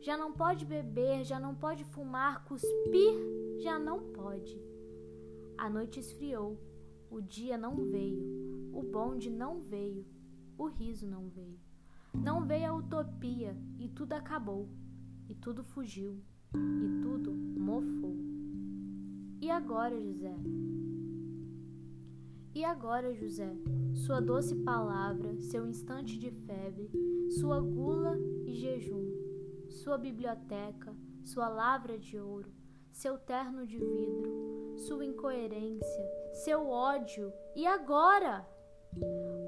já não pode beber, já não pode fumar, cuspir, já não pode. A noite esfriou, o dia não veio, o bonde não veio, o riso não veio. Não veio a utopia e tudo acabou, e tudo fugiu, e tudo mofou. E agora, José? E agora, José, sua doce palavra, seu instante de febre, sua gula e jejum, sua biblioteca, sua lavra de ouro, seu terno de vidro, sua incoerência, seu ódio. E agora?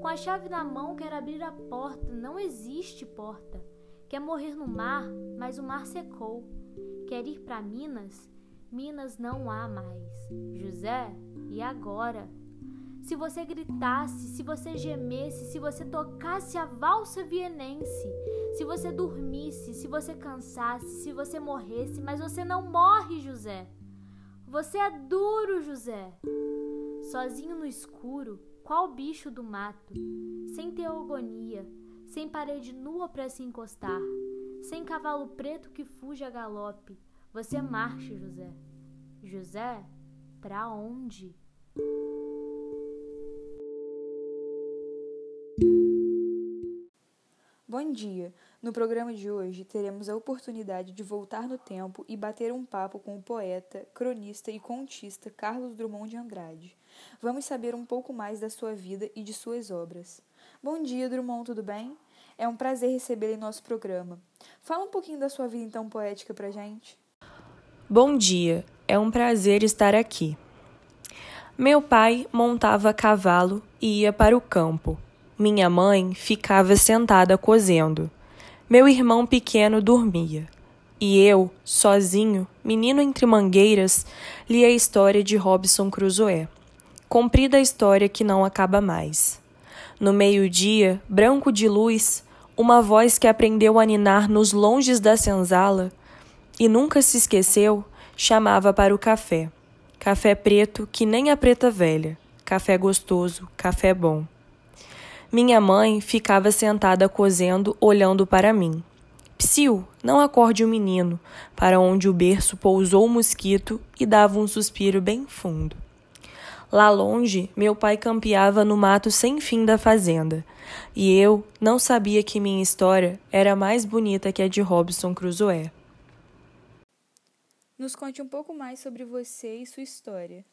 Com a chave na mão, quer abrir a porta. Não existe porta. Quer morrer no mar, mas o mar secou. Quer ir para Minas? Minas não há mais. José, e agora? se você gritasse, se você gemesse, se você tocasse a valsa vienense, se você dormisse, se você cansasse, se você morresse, mas você não morre, José. Você é duro, José. Sozinho no escuro, qual bicho do mato, sem teogonia, sem parede nua para se encostar, sem cavalo preto que fuja a galope, você marcha, José. José, para onde? Bom dia! No programa de hoje teremos a oportunidade de voltar no tempo e bater um papo com o poeta, cronista e contista Carlos Drummond de Andrade. Vamos saber um pouco mais da sua vida e de suas obras. Bom dia, Drummond, tudo bem? É um prazer recebê-lo em nosso programa. Fala um pouquinho da sua vida então poética pra gente. Bom dia, é um prazer estar aqui. Meu pai montava cavalo e ia para o campo minha mãe ficava sentada cozendo. Meu irmão pequeno dormia. E eu, sozinho, menino entre mangueiras, li a história de Robson Crusoe. Comprida a história que não acaba mais. No meio-dia, branco de luz, uma voz que aprendeu a ninar nos longes da senzala e nunca se esqueceu, chamava para o café. Café preto que nem a preta velha. Café gostoso, café bom. Minha mãe ficava sentada cozendo, olhando para mim. Psiu, não acorde o menino, para onde o berço pousou o mosquito e dava um suspiro bem fundo. Lá longe, meu pai campeava no mato sem fim da fazenda, e eu não sabia que minha história era mais bonita que a de Robson Crusoe. Nos conte um pouco mais sobre você e sua história.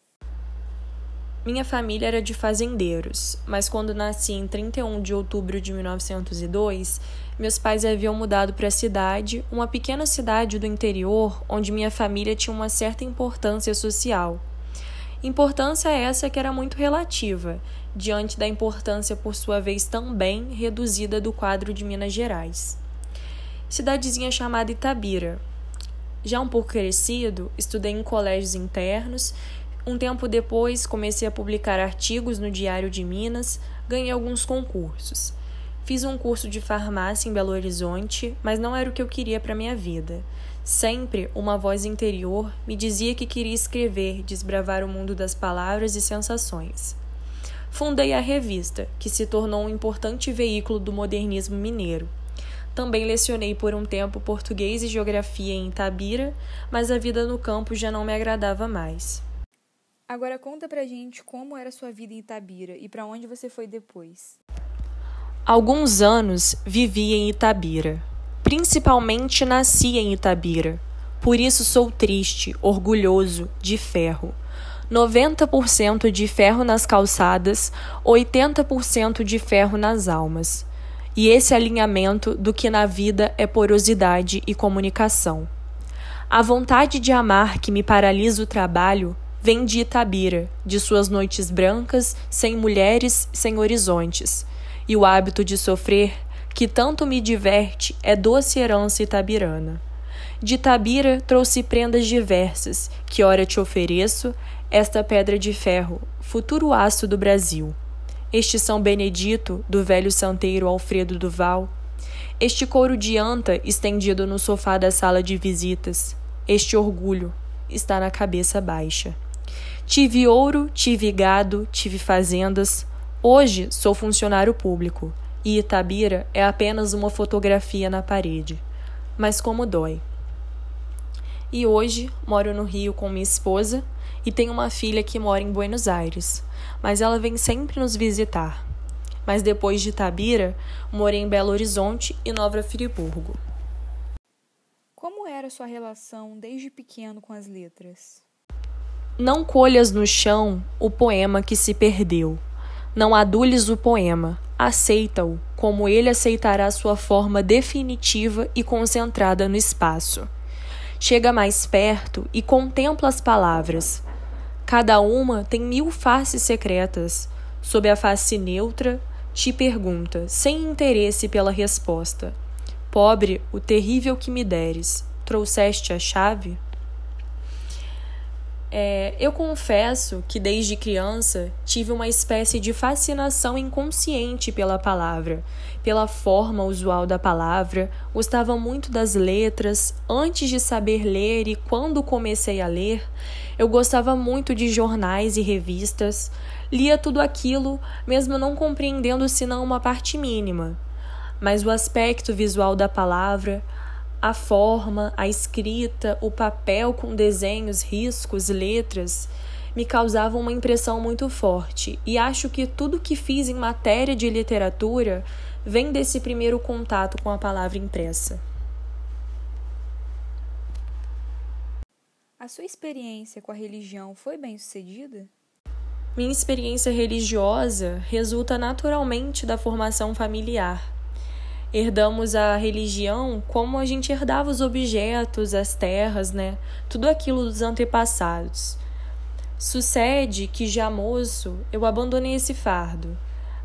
Minha família era de fazendeiros, mas quando nasci em 31 de outubro de 1902, meus pais haviam mudado para a cidade, uma pequena cidade do interior onde minha família tinha uma certa importância social. Importância essa que era muito relativa, diante da importância, por sua vez, também reduzida do quadro de Minas Gerais. Cidadezinha chamada Itabira. Já um pouco crescido, estudei em colégios internos um tempo depois, comecei a publicar artigos no Diário de Minas, ganhei alguns concursos. Fiz um curso de farmácia em Belo Horizonte, mas não era o que eu queria para minha vida. Sempre uma voz interior me dizia que queria escrever, desbravar o mundo das palavras e sensações. Fundei a revista, que se tornou um importante veículo do modernismo mineiro. Também lecionei por um tempo português e geografia em Itabira, mas a vida no campo já não me agradava mais. Agora conta pra gente como era sua vida em Itabira e para onde você foi depois. Alguns anos vivi em Itabira. Principalmente nasci em Itabira. Por isso sou triste, orgulhoso, de ferro. 90% de ferro nas calçadas, 80% de ferro nas almas. E esse alinhamento do que na vida é porosidade e comunicação. A vontade de amar que me paralisa o trabalho vem de Itabira, de suas noites brancas, sem mulheres, sem horizontes. E o hábito de sofrer, que tanto me diverte, é doce herança itabirana. De Tabira trouxe prendas diversas, que ora te ofereço, esta pedra de ferro, futuro aço do Brasil. Este São Benedito, do velho santeiro Alfredo Duval. Este couro de anta estendido no sofá da sala de visitas. Este orgulho está na cabeça baixa. Tive ouro, tive gado, tive fazendas. Hoje sou funcionário público e Itabira é apenas uma fotografia na parede. Mas como dói. E hoje moro no Rio com minha esposa e tenho uma filha que mora em Buenos Aires, mas ela vem sempre nos visitar. Mas depois de Itabira, morei em Belo Horizonte e Nova Friburgo. Como era sua relação desde pequeno com as letras? Não colhas no chão o poema que se perdeu. Não adules o poema, aceita-o como ele aceitará sua forma definitiva e concentrada no espaço. Chega mais perto e contempla as palavras. Cada uma tem mil faces secretas. Sob a face neutra, te pergunta, sem interesse pela resposta: Pobre, o terrível que me deres, trouxeste a chave? É, eu confesso que desde criança tive uma espécie de fascinação inconsciente pela palavra, pela forma usual da palavra, gostava muito das letras. Antes de saber ler e quando comecei a ler, eu gostava muito de jornais e revistas, lia tudo aquilo, mesmo não compreendendo senão uma parte mínima. Mas o aspecto visual da palavra, a forma, a escrita, o papel com desenhos, riscos, letras me causavam uma impressão muito forte, e acho que tudo que fiz em matéria de literatura vem desse primeiro contato com a palavra impressa. A sua experiência com a religião foi bem sucedida? Minha experiência religiosa resulta naturalmente da formação familiar herdamos a religião como a gente herdava os objetos, as terras, né? Tudo aquilo dos antepassados. Sucede que já moço eu abandonei esse fardo.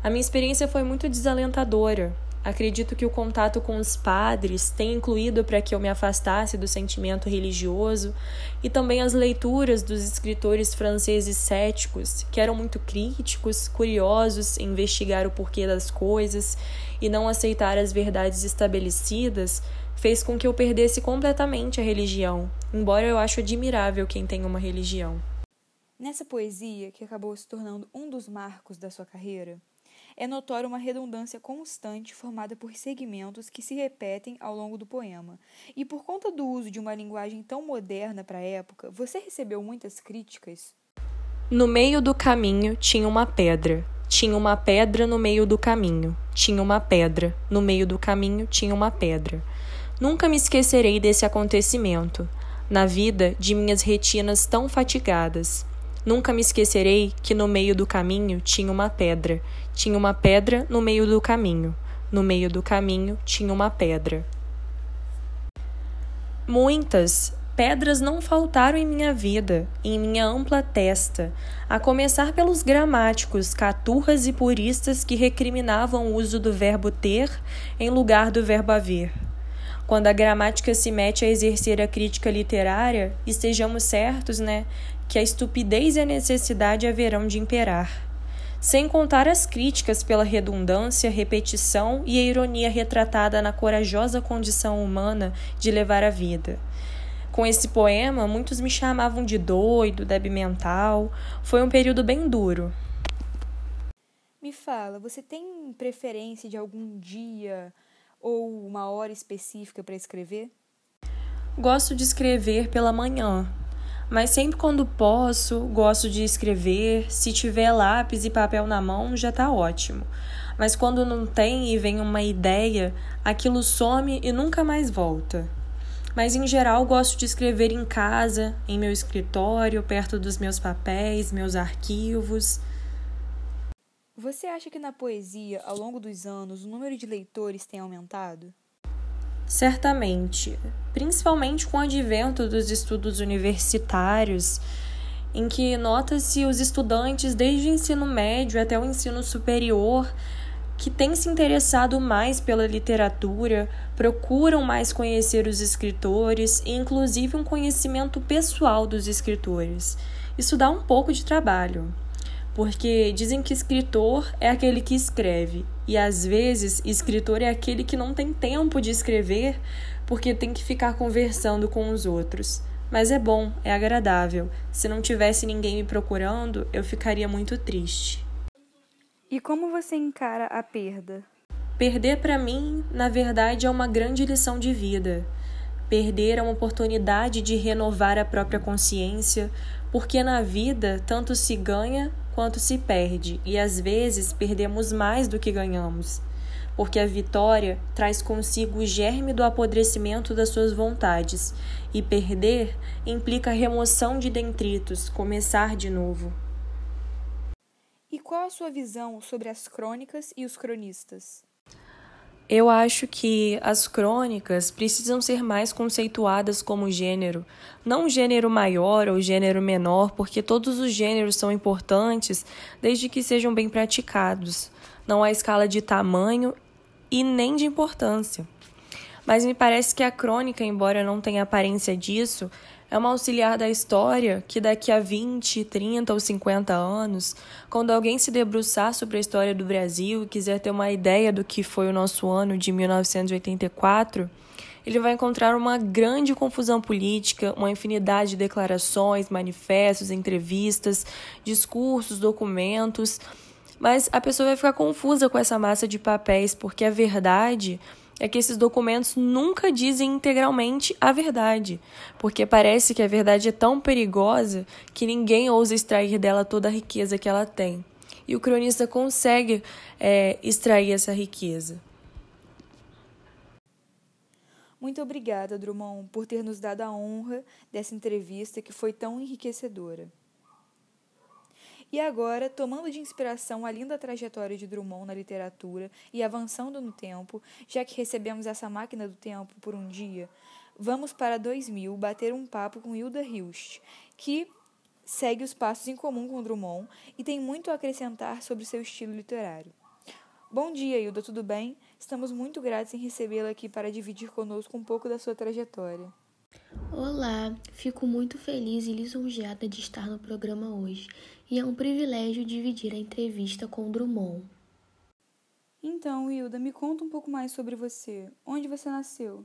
A minha experiência foi muito desalentadora. Acredito que o contato com os padres tem incluído para que eu me afastasse do sentimento religioso e também as leituras dos escritores franceses céticos, que eram muito críticos, curiosos em investigar o porquê das coisas e não aceitar as verdades estabelecidas, fez com que eu perdesse completamente a religião, embora eu acho admirável quem tem uma religião. Nessa poesia, que acabou se tornando um dos marcos da sua carreira, é notória uma redundância constante formada por segmentos que se repetem ao longo do poema. E por conta do uso de uma linguagem tão moderna para a época, você recebeu muitas críticas? No meio do caminho tinha uma pedra. Tinha uma pedra no meio do caminho. Tinha uma pedra. No meio do caminho tinha uma pedra. Nunca me esquecerei desse acontecimento, na vida de minhas retinas tão fatigadas. Nunca me esquecerei que no meio do caminho tinha uma pedra. Tinha uma pedra no meio do caminho. No meio do caminho tinha uma pedra. Muitas pedras não faltaram em minha vida, em minha ampla testa, a começar pelos gramáticos, caturras e puristas que recriminavam o uso do verbo ter em lugar do verbo haver. Quando a gramática se mete a exercer a crítica literária, estejamos certos, né, que a estupidez e a necessidade haverão de imperar. Sem contar as críticas pela redundância, repetição e a ironia retratada na corajosa condição humana de levar a vida. Com esse poema, muitos me chamavam de doido, débil mental. Foi um período bem duro. Me fala, você tem preferência de algum dia ou uma hora específica para escrever? Gosto de escrever pela manhã, mas sempre quando posso, gosto de escrever. Se tiver lápis e papel na mão, já está ótimo. Mas quando não tem e vem uma ideia, aquilo some e nunca mais volta. Mas em geral, gosto de escrever em casa, em meu escritório, perto dos meus papéis, meus arquivos. Você acha que na poesia, ao longo dos anos, o número de leitores tem aumentado? Certamente, principalmente com o advento dos estudos universitários, em que nota-se os estudantes desde o ensino médio até o ensino superior que têm se interessado mais pela literatura, procuram mais conhecer os escritores e, inclusive, um conhecimento pessoal dos escritores. Isso dá um pouco de trabalho, porque dizem que escritor é aquele que escreve, e às vezes escritor é aquele que não tem tempo de escrever porque tem que ficar conversando com os outros. Mas é bom, é agradável. Se não tivesse ninguém me procurando, eu ficaria muito triste. E como você encara a perda? Perder para mim, na verdade, é uma grande lição de vida. Perder é uma oportunidade de renovar a própria consciência, porque na vida tanto se ganha quanto se perde, e às vezes perdemos mais do que ganhamos porque a vitória traz consigo o germe do apodrecimento das suas vontades, e perder implica remoção de detritos, começar de novo. E qual a sua visão sobre as crônicas e os cronistas? Eu acho que as crônicas precisam ser mais conceituadas como gênero, não gênero maior ou gênero menor, porque todos os gêneros são importantes desde que sejam bem praticados. Não há escala de tamanho e nem de importância. Mas me parece que a crônica, embora não tenha aparência disso, é uma auxiliar da história que daqui a 20, 30 ou 50 anos, quando alguém se debruçar sobre a história do Brasil e quiser ter uma ideia do que foi o nosso ano de 1984, ele vai encontrar uma grande confusão política, uma infinidade de declarações, manifestos, entrevistas, discursos, documentos. Mas a pessoa vai ficar confusa com essa massa de papéis, porque a verdade é que esses documentos nunca dizem integralmente a verdade, porque parece que a verdade é tão perigosa que ninguém ousa extrair dela toda a riqueza que ela tem. E o cronista consegue é, extrair essa riqueza. Muito obrigada, Drummond, por ter nos dado a honra dessa entrevista que foi tão enriquecedora. E agora, tomando de inspiração a linda trajetória de Drummond na literatura e avançando no tempo, já que recebemos essa máquina do tempo por um dia, vamos para 2000 bater um papo com Hilda Hilst, que segue os passos em comum com Drummond e tem muito a acrescentar sobre seu estilo literário. Bom dia, Hilda, tudo bem? Estamos muito gratos em recebê-la aqui para dividir conosco um pouco da sua trajetória. Olá, fico muito feliz e lisonjeada de estar no programa hoje e é um privilégio dividir a entrevista com Drummond. Então, Hilda, me conta um pouco mais sobre você. Onde você nasceu?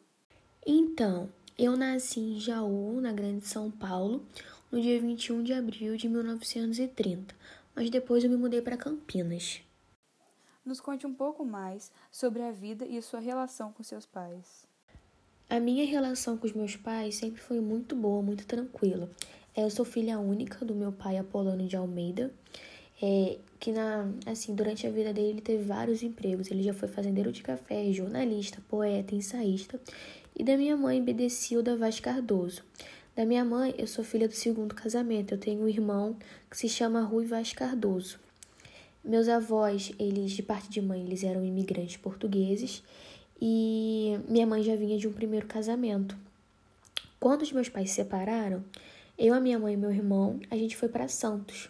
Então, eu nasci em Jaú, na Grande São Paulo, no dia 21 de abril de 1930, mas depois eu me mudei para Campinas. Nos conte um pouco mais sobre a vida e sua relação com seus pais. A minha relação com os meus pais sempre foi muito boa, muito tranquila. Eu sou filha única do meu pai Apolônio de Almeida, é, que na, assim, durante a vida dele ele teve vários empregos. Ele já foi fazendeiro de café, jornalista, poeta, ensaísta. E da minha mãe, Bedecilda Vaz Cardoso. Da minha mãe, eu sou filha do segundo casamento. Eu tenho um irmão que se chama Rui Vaz Cardoso. Meus avós, eles de parte de mãe, eles eram imigrantes portugueses e minha mãe já vinha de um primeiro casamento. Quando os meus pais se separaram, eu, a minha mãe e meu irmão, a gente foi para Santos.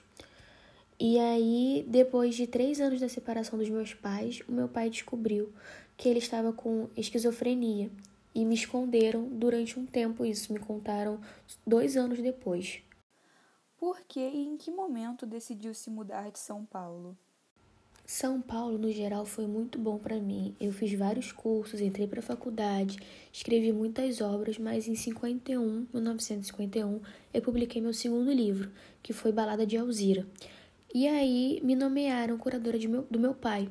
E aí, depois de três anos da separação dos meus pais, o meu pai descobriu que ele estava com esquizofrenia e me esconderam durante um tempo isso, me contaram dois anos depois. Por que e em que momento decidiu se mudar de São Paulo? São Paulo, no geral, foi muito bom para mim. Eu fiz vários cursos, entrei para a faculdade, escrevi muitas obras, mas em 51, 1951, eu publiquei meu segundo livro, que foi Balada de Alzira. E aí me nomearam curadora meu, do meu pai.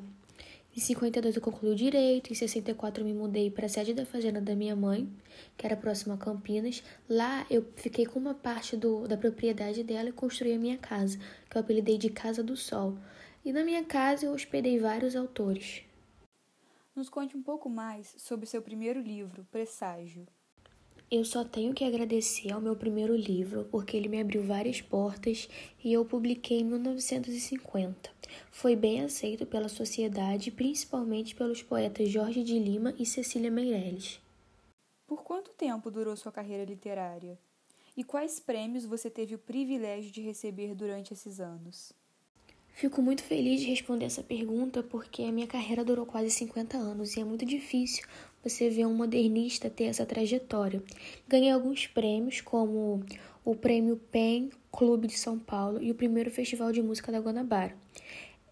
Em 52 eu concluí o direito, em 64 eu me mudei para a sede da fazenda da minha mãe, que era próxima a Campinas. Lá eu fiquei com uma parte do, da propriedade dela e construí a minha casa, que eu apelidei de Casa do Sol. E na minha casa eu hospedei vários autores. Nos conte um pouco mais sobre seu primeiro livro, Presságio. Eu só tenho que agradecer ao meu primeiro livro, porque ele me abriu várias portas e eu publiquei em 1950. Foi bem aceito pela sociedade, principalmente pelos poetas Jorge de Lima e Cecília Meirelles. Por quanto tempo durou sua carreira literária? E quais prêmios você teve o privilégio de receber durante esses anos? Fico muito feliz de responder essa pergunta porque a minha carreira durou quase 50 anos e é muito difícil você ver um modernista ter essa trajetória. Ganhei alguns prêmios, como o Prêmio PEN Clube de São Paulo e o primeiro Festival de Música da Guanabara.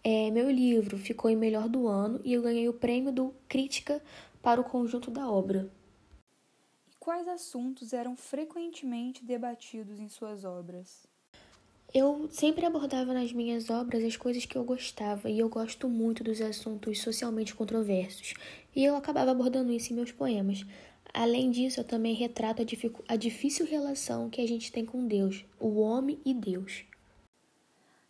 É, meu livro ficou em melhor do ano e eu ganhei o prêmio do Crítica para o conjunto da obra. E quais assuntos eram frequentemente debatidos em suas obras? Eu sempre abordava nas minhas obras as coisas que eu gostava e eu gosto muito dos assuntos socialmente controversos, e eu acabava abordando isso em meus poemas. Além disso, eu também retrato a, a difícil relação que a gente tem com Deus, o homem e Deus.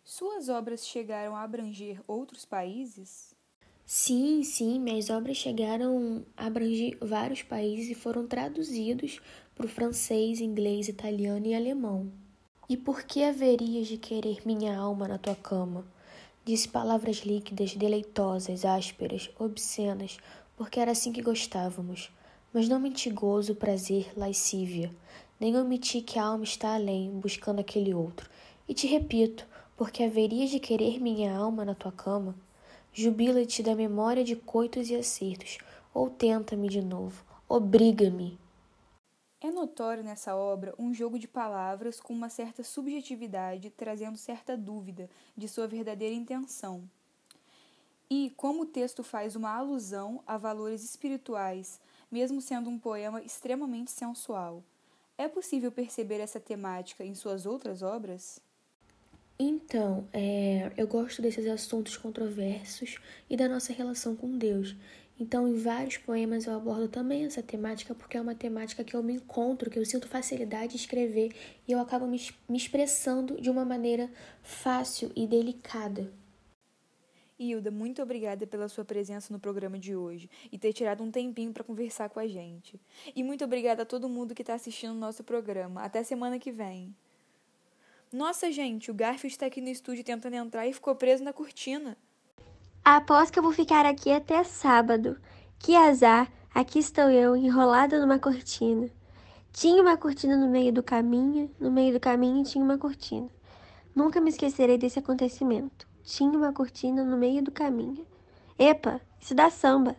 Suas obras chegaram a abranger outros países? Sim, sim, minhas obras chegaram a abranger vários países e foram traduzidos para o francês, inglês, italiano e alemão. E por que haverias de querer minha alma na tua cama? Disse palavras líquidas, deleitosas, ásperas, obscenas, porque era assim que gostávamos. Mas não menti gozo, prazer, lascívia, nem omiti que a alma está além, buscando aquele outro. E te repito, porque haverias de querer minha alma na tua cama? Jubila-te da memória de coitos e acertos, ou tenta-me de novo, obriga-me. É notório nessa obra um jogo de palavras com uma certa subjetividade, trazendo certa dúvida de sua verdadeira intenção. E como o texto faz uma alusão a valores espirituais, mesmo sendo um poema extremamente sensual, é possível perceber essa temática em suas outras obras? Então, é, eu gosto desses assuntos controversos e da nossa relação com Deus. Então, em vários poemas eu abordo também essa temática, porque é uma temática que eu me encontro, que eu sinto facilidade de escrever e eu acabo me, me expressando de uma maneira fácil e delicada. Hilda, muito obrigada pela sua presença no programa de hoje e ter tirado um tempinho para conversar com a gente. E muito obrigada a todo mundo que está assistindo o nosso programa. Até semana que vem. Nossa, gente, o Garfield está aqui no estúdio tentando entrar e ficou preso na cortina. Aposto que eu vou ficar aqui até sábado. Que azar, aqui estou eu, enrolada numa cortina. Tinha uma cortina no meio do caminho, no meio do caminho tinha uma cortina. Nunca me esquecerei desse acontecimento. Tinha uma cortina no meio do caminho. Epa, isso dá samba.